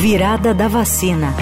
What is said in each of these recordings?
Virada da vacina.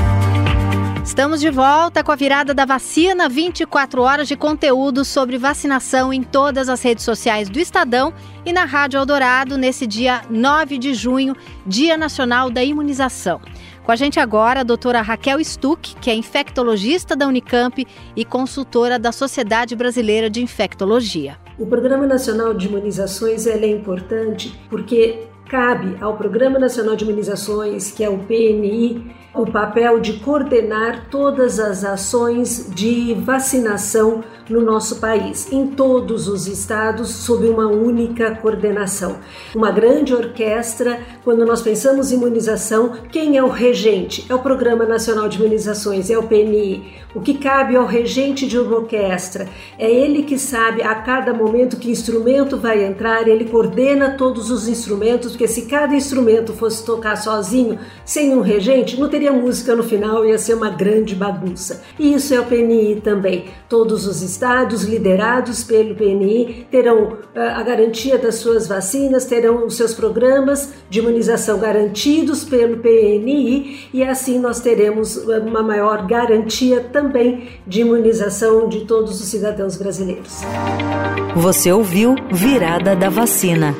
Estamos de volta com a virada da vacina, 24 horas de conteúdo sobre vacinação em todas as redes sociais do Estadão e na Rádio Eldorado nesse dia 9 de junho, Dia Nacional da Imunização. Com a gente agora a doutora Raquel Stuck, que é infectologista da Unicamp e consultora da Sociedade Brasileira de Infectologia. O Programa Nacional de Imunizações é importante porque cabe ao Programa Nacional de Imunizações, que é o PNI, o papel de coordenar todas as ações de vacinação no nosso país, em todos os estados, sob uma única coordenação. Uma grande orquestra, quando nós pensamos em imunização, quem é o regente? É o Programa Nacional de Imunizações, é o PNI. O que cabe ao regente de uma orquestra é ele que sabe a cada momento que instrumento vai entrar, ele coordena todos os instrumentos, porque se cada instrumento fosse tocar sozinho, sem um regente, não teria música no final, ia ser uma grande bagunça. E isso é o PNI também. Todos os estados liderados pelo PNI terão ah, a garantia das suas vacinas, terão os seus programas de imunização garantidos pelo PNI e assim nós teremos uma maior garantia também de imunização de todos os cidadãos brasileiros. Você ouviu Virada da Vacina.